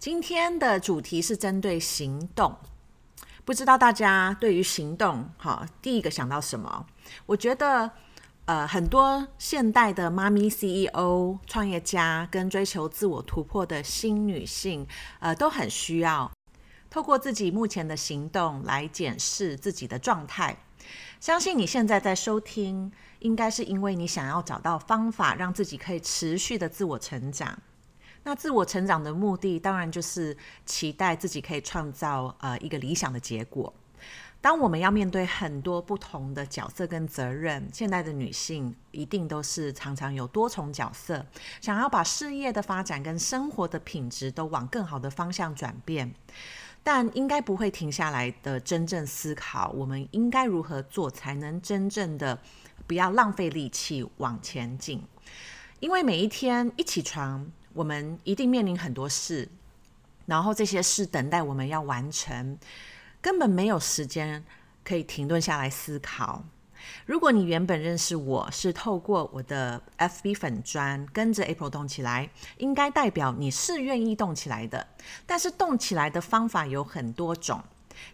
今天的主题是针对行动，不知道大家对于行动，哈，第一个想到什么？我觉得，呃，很多现代的妈咪 CEO、创业家跟追求自我突破的新女性，呃，都很需要透过自己目前的行动来检视自己的状态。相信你现在在收听，应该是因为你想要找到方法，让自己可以持续的自我成长。那自我成长的目的，当然就是期待自己可以创造呃一个理想的结果。当我们要面对很多不同的角色跟责任，现代的女性一定都是常常有多重角色，想要把事业的发展跟生活的品质都往更好的方向转变，但应该不会停下来的真正思考，我们应该如何做才能真正的不要浪费力气往前进？因为每一天一起床，我们一定面临很多事，然后这些事等待我们要完成，根本没有时间可以停顿下来思考。如果你原本认识我是透过我的 FB 粉砖跟着 April 动起来，应该代表你是愿意动起来的。但是动起来的方法有很多种。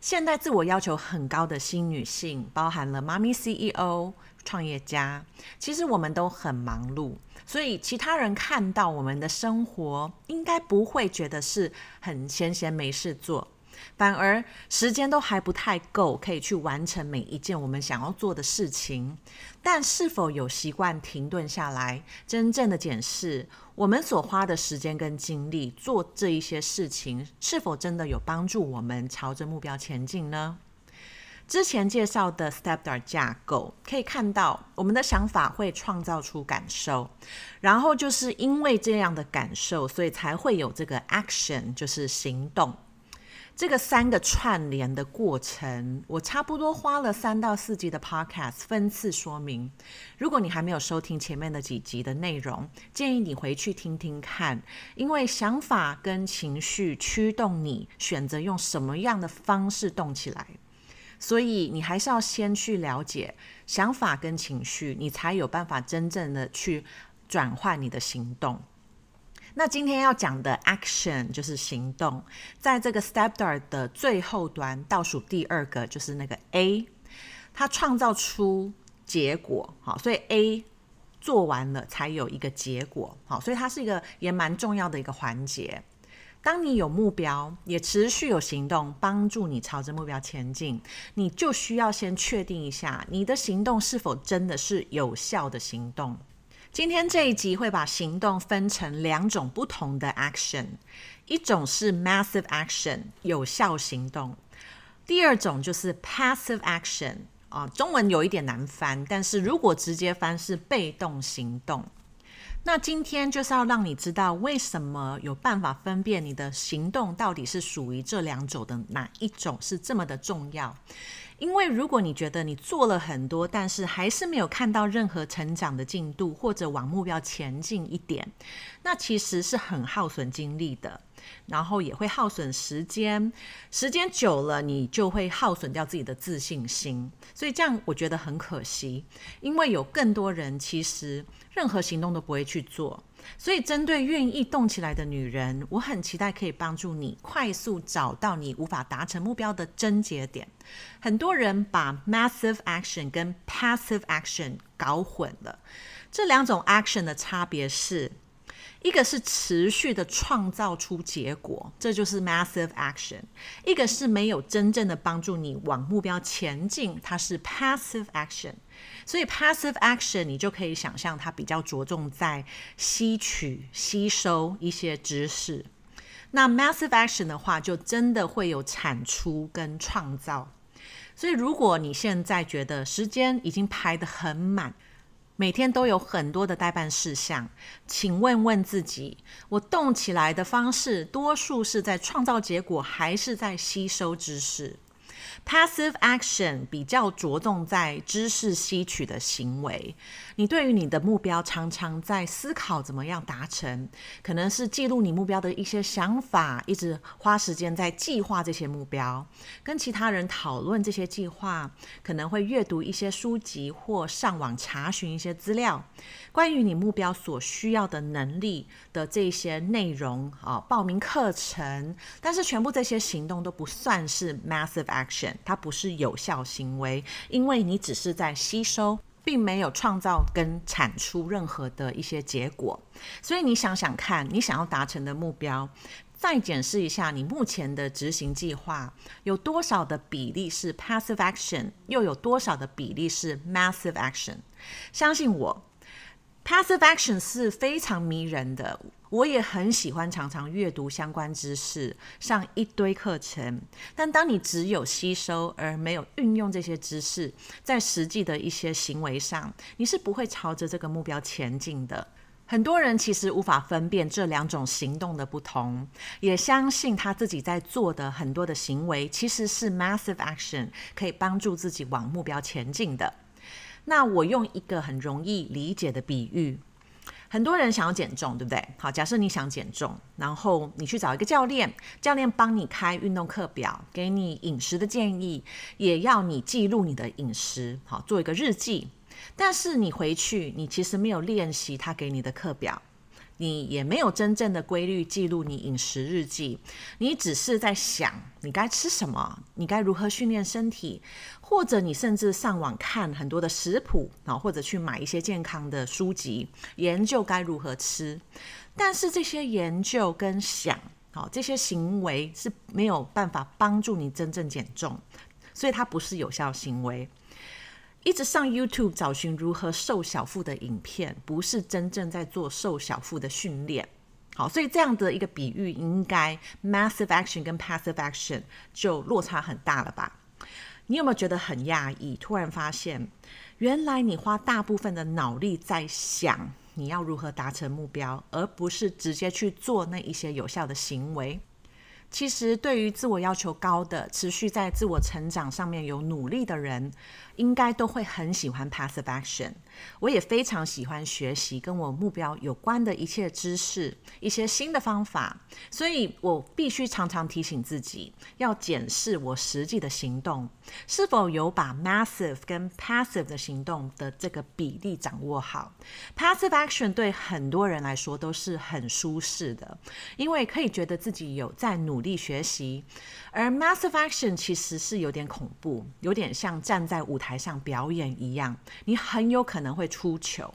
现代自我要求很高的新女性，包含了妈咪 CEO。创业家，其实我们都很忙碌，所以其他人看到我们的生活，应该不会觉得是很闲闲没事做，反而时间都还不太够，可以去完成每一件我们想要做的事情。但是否有习惯停顿下来，真正的检视我们所花的时间跟精力做这一些事情，是否真的有帮助我们朝着目标前进呢？之前介绍的 Stepdar 架构可以看到，我们的想法会创造出感受，然后就是因为这样的感受，所以才会有这个 action，就是行动。这个三个串联的过程，我差不多花了三到四集的 podcast 分次说明。如果你还没有收听前面的几集的内容，建议你回去听听看，因为想法跟情绪驱动你选择用什么样的方式动起来。所以你还是要先去了解想法跟情绪，你才有办法真正的去转换你的行动。那今天要讲的 action 就是行动，在这个 step 二的最后端倒数第二个就是那个 A，它创造出结果。好，所以 A 做完了才有一个结果。好，所以它是一个也蛮重要的一个环节。当你有目标，也持续有行动，帮助你朝着目标前进，你就需要先确定一下你的行动是否真的是有效的行动。今天这一集会把行动分成两种不同的 action，一种是 massive action 有效行动，第二种就是 passive action 啊，中文有一点难翻，但是如果直接翻是被动行动。那今天就是要让你知道，为什么有办法分辨你的行动到底是属于这两种的哪一种是这么的重要。因为如果你觉得你做了很多，但是还是没有看到任何成长的进度，或者往目标前进一点，那其实是很耗损精力的。然后也会耗损时间，时间久了，你就会耗损掉自己的自信心。所以这样我觉得很可惜，因为有更多人其实任何行动都不会去做。所以针对愿意动起来的女人，我很期待可以帮助你快速找到你无法达成目标的症结点。很多人把 massive action 跟 passive action 搞混了，这两种 action 的差别是。一个是持续的创造出结果，这就是 massive action；一个是没有真正的帮助你往目标前进，它是 passive action。所以 passive action 你就可以想象它比较着重在吸取、吸收一些知识。那 massive action 的话，就真的会有产出跟创造。所以如果你现在觉得时间已经排得很满，每天都有很多的待办事项，请问问自己，我动起来的方式，多数是在创造结果，还是在吸收知识？Passive action 比较着重在知识吸取的行为。你对于你的目标常常在思考怎么样达成，可能是记录你目标的一些想法，一直花时间在计划这些目标，跟其他人讨论这些计划，可能会阅读一些书籍或上网查询一些资料，关于你目标所需要的能力的这些内容啊，报名课程。但是全部这些行动都不算是 massive action。它不是有效行为，因为你只是在吸收，并没有创造跟产出任何的一些结果。所以你想想看，你想要达成的目标，再检视一下你目前的执行计划，有多少的比例是 passive action，又有多少的比例是 massive action。相信我，passive action 是非常迷人的。我也很喜欢常常阅读相关知识，上一堆课程。但当你只有吸收而没有运用这些知识，在实际的一些行为上，你是不会朝着这个目标前进的。很多人其实无法分辨这两种行动的不同，也相信他自己在做的很多的行为其实是 massive action，可以帮助自己往目标前进的。那我用一个很容易理解的比喻。很多人想要减重，对不对？好，假设你想减重，然后你去找一个教练，教练帮你开运动课表，给你饮食的建议，也要你记录你的饮食，好，做一个日记。但是你回去，你其实没有练习他给你的课表。你也没有真正的规律记录你饮食日记，你只是在想你该吃什么，你该如何训练身体，或者你甚至上网看很多的食谱啊，或者去买一些健康的书籍，研究该如何吃。但是这些研究跟想，好，这些行为是没有办法帮助你真正减重，所以它不是有效行为。一直上 YouTube 找寻如何瘦小腹的影片，不是真正在做瘦小腹的训练。好，所以这样的一个比喻，应该 massive action 跟 passive action 就落差很大了吧？你有没有觉得很讶异？突然发现，原来你花大部分的脑力在想你要如何达成目标，而不是直接去做那一些有效的行为。其实，对于自我要求高的、持续在自我成长上面有努力的人，应该都会很喜欢 passive action。我也非常喜欢学习跟我目标有关的一切知识、一些新的方法，所以我必须常常提醒自己，要检视我实际的行动是否有把 massive 跟 passive 的行动的这个比例掌握好。passive action 对很多人来说都是很舒适的，因为可以觉得自己有在努力学习，而 massive action 其实是有点恐怖，有点像站在舞台上表演一样，你很有可能。会出糗，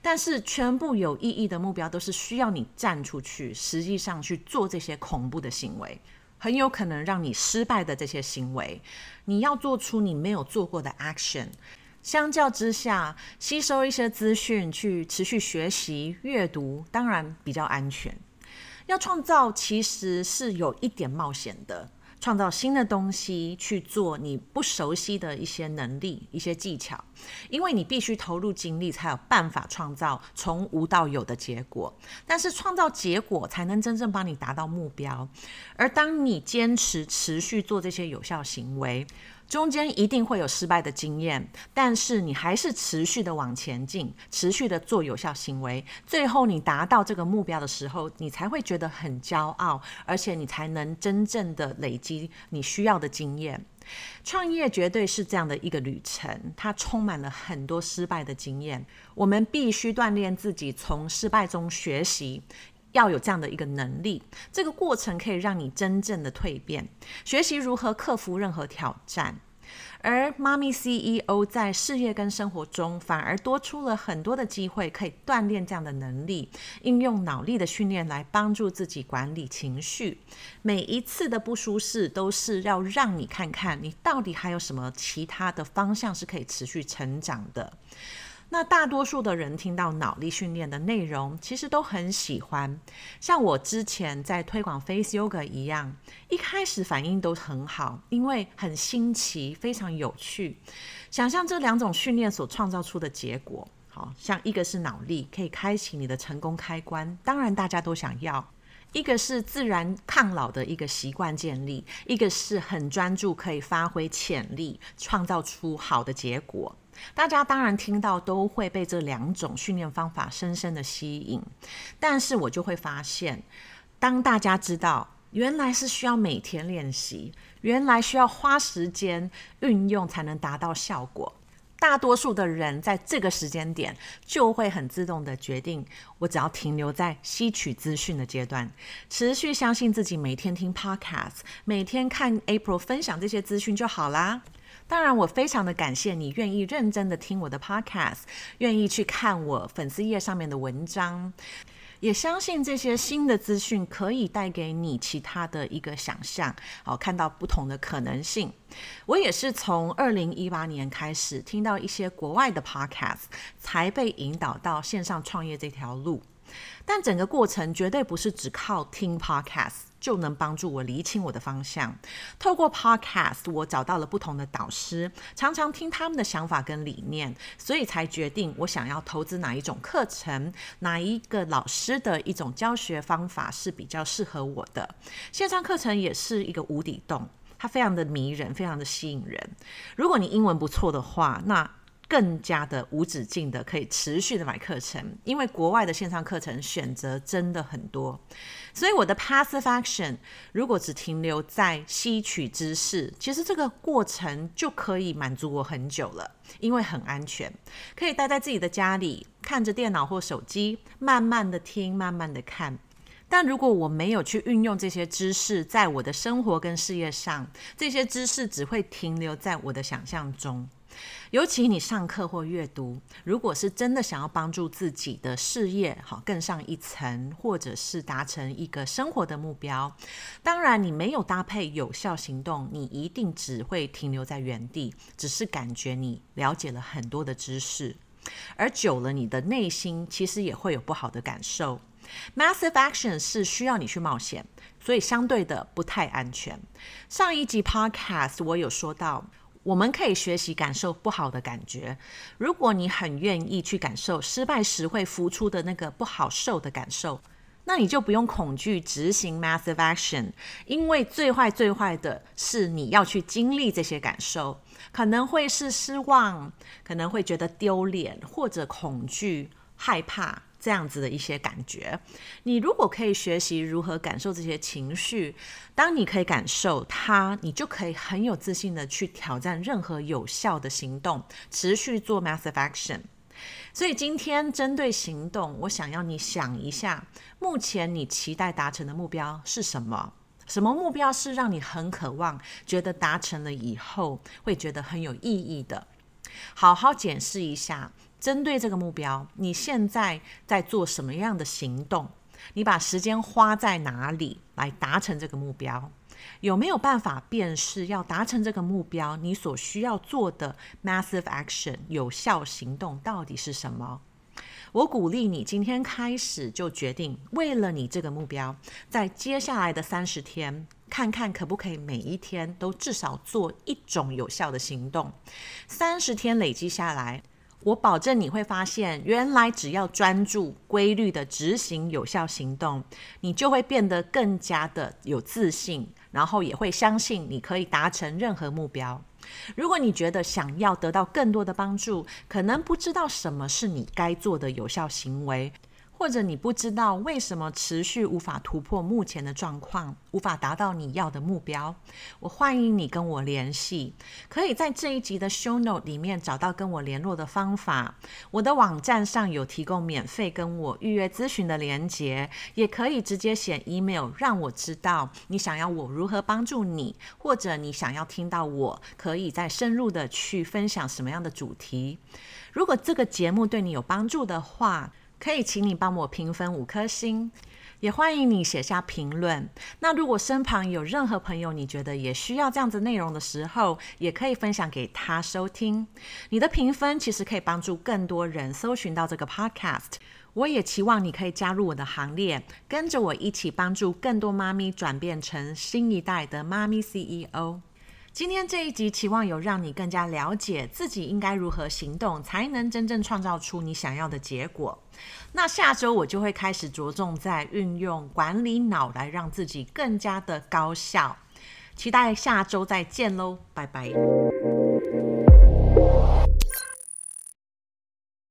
但是全部有意义的目标都是需要你站出去，实际上去做这些恐怖的行为，很有可能让你失败的这些行为，你要做出你没有做过的 action。相较之下，吸收一些资讯，去持续学习、阅读，当然比较安全。要创造其实是有一点冒险的。创造新的东西，去做你不熟悉的一些能力、一些技巧，因为你必须投入精力，才有办法创造从无到有的结果。但是创造结果才能真正帮你达到目标。而当你坚持持续做这些有效行为，中间一定会有失败的经验，但是你还是持续的往前进，持续的做有效行为，最后你达到这个目标的时候，你才会觉得很骄傲，而且你才能真正的累积你需要的经验。创业绝对是这样的一个旅程，它充满了很多失败的经验，我们必须锻炼自己，从失败中学习。要有这样的一个能力，这个过程可以让你真正的蜕变，学习如何克服任何挑战。而妈咪 CEO 在事业跟生活中反而多出了很多的机会，可以锻炼这样的能力，应用脑力的训练来帮助自己管理情绪。每一次的不舒适，都是要让你看看你到底还有什么其他的方向是可以持续成长的。那大多数的人听到脑力训练的内容，其实都很喜欢，像我之前在推广 Face Yoga 一样，一开始反应都很好，因为很新奇，非常有趣。想象这两种训练所创造出的结果，好像一个是脑力，可以开启你的成功开关，当然大家都想要；一个是自然抗老的一个习惯建立，一个是很专注，可以发挥潜力，创造出好的结果。大家当然听到都会被这两种训练方法深深的吸引，但是我就会发现，当大家知道原来是需要每天练习，原来需要花时间运用才能达到效果。大多数的人在这个时间点就会很自动的决定，我只要停留在吸取资讯的阶段，持续相信自己，每天听 podcast，每天看 April 分享这些资讯就好啦。当然，我非常的感谢你愿意认真的听我的 podcast，愿意去看我粉丝页上面的文章。也相信这些新的资讯可以带给你其他的一个想象，好，看到不同的可能性。我也是从二零一八年开始听到一些国外的 podcast，才被引导到线上创业这条路。但整个过程绝对不是只靠听 podcast。就能帮助我厘清我的方向。透过 Podcast，我找到了不同的导师，常常听他们的想法跟理念，所以才决定我想要投资哪一种课程，哪一个老师的一种教学方法是比较适合我的。线上课程也是一个无底洞，它非常的迷人，非常的吸引人。如果你英文不错的话，那更加的无止境的可以持续的买课程，因为国外的线上课程选择真的很多。所以我的 passive action 如果只停留在吸取知识，其实这个过程就可以满足我很久了，因为很安全，可以待在自己的家里，看着电脑或手机，慢慢的听，慢慢的看。但如果我没有去运用这些知识在我的生活跟事业上，这些知识只会停留在我的想象中。尤其你上课或阅读，如果是真的想要帮助自己的事业好更上一层，或者是达成一个生活的目标，当然你没有搭配有效行动，你一定只会停留在原地，只是感觉你了解了很多的知识，而久了你的内心其实也会有不好的感受。Massive action 是需要你去冒险，所以相对的不太安全。上一集 Podcast 我有说到。我们可以学习感受不好的感觉。如果你很愿意去感受失败时会浮出的那个不好受的感受，那你就不用恐惧执行 massive action，因为最坏最坏的是你要去经历这些感受，可能会是失望，可能会觉得丢脸，或者恐惧、害怕。这样子的一些感觉，你如果可以学习如何感受这些情绪，当你可以感受它，你就可以很有自信的去挑战任何有效的行动，持续做 massive action。所以今天针对行动，我想要你想一下，目前你期待达成的目标是什么？什么目标是让你很渴望，觉得达成了以后会觉得很有意义的？好好检视一下。针对这个目标，你现在在做什么样的行动？你把时间花在哪里来达成这个目标？有没有办法辨识要达成这个目标，你所需要做的 massive action 有效行动到底是什么？我鼓励你今天开始就决定，为了你这个目标，在接下来的三十天，看看可不可以每一天都至少做一种有效的行动。三十天累积下来。我保证你会发现，原来只要专注、规律的执行有效行动，你就会变得更加的有自信，然后也会相信你可以达成任何目标。如果你觉得想要得到更多的帮助，可能不知道什么是你该做的有效行为。或者你不知道为什么持续无法突破目前的状况，无法达到你要的目标，我欢迎你跟我联系，可以在这一集的 show note 里面找到跟我联络的方法。我的网站上有提供免费跟我预约咨询的连接，也可以直接写 email 让我知道你想要我如何帮助你，或者你想要听到我可以再深入的去分享什么样的主题。如果这个节目对你有帮助的话，可以请你帮我评分五颗星，也欢迎你写下评论。那如果身旁有任何朋友，你觉得也需要这样子内容的时候，也可以分享给他收听。你的评分其实可以帮助更多人搜寻到这个 podcast。我也期望你可以加入我的行列，跟着我一起帮助更多妈咪转变成新一代的妈咪 CEO。今天这一集期望有让你更加了解自己应该如何行动，才能真正创造出你想要的结果。那下周我就会开始着重在运用管理脑来让自己更加的高效。期待下周再见喽，拜拜。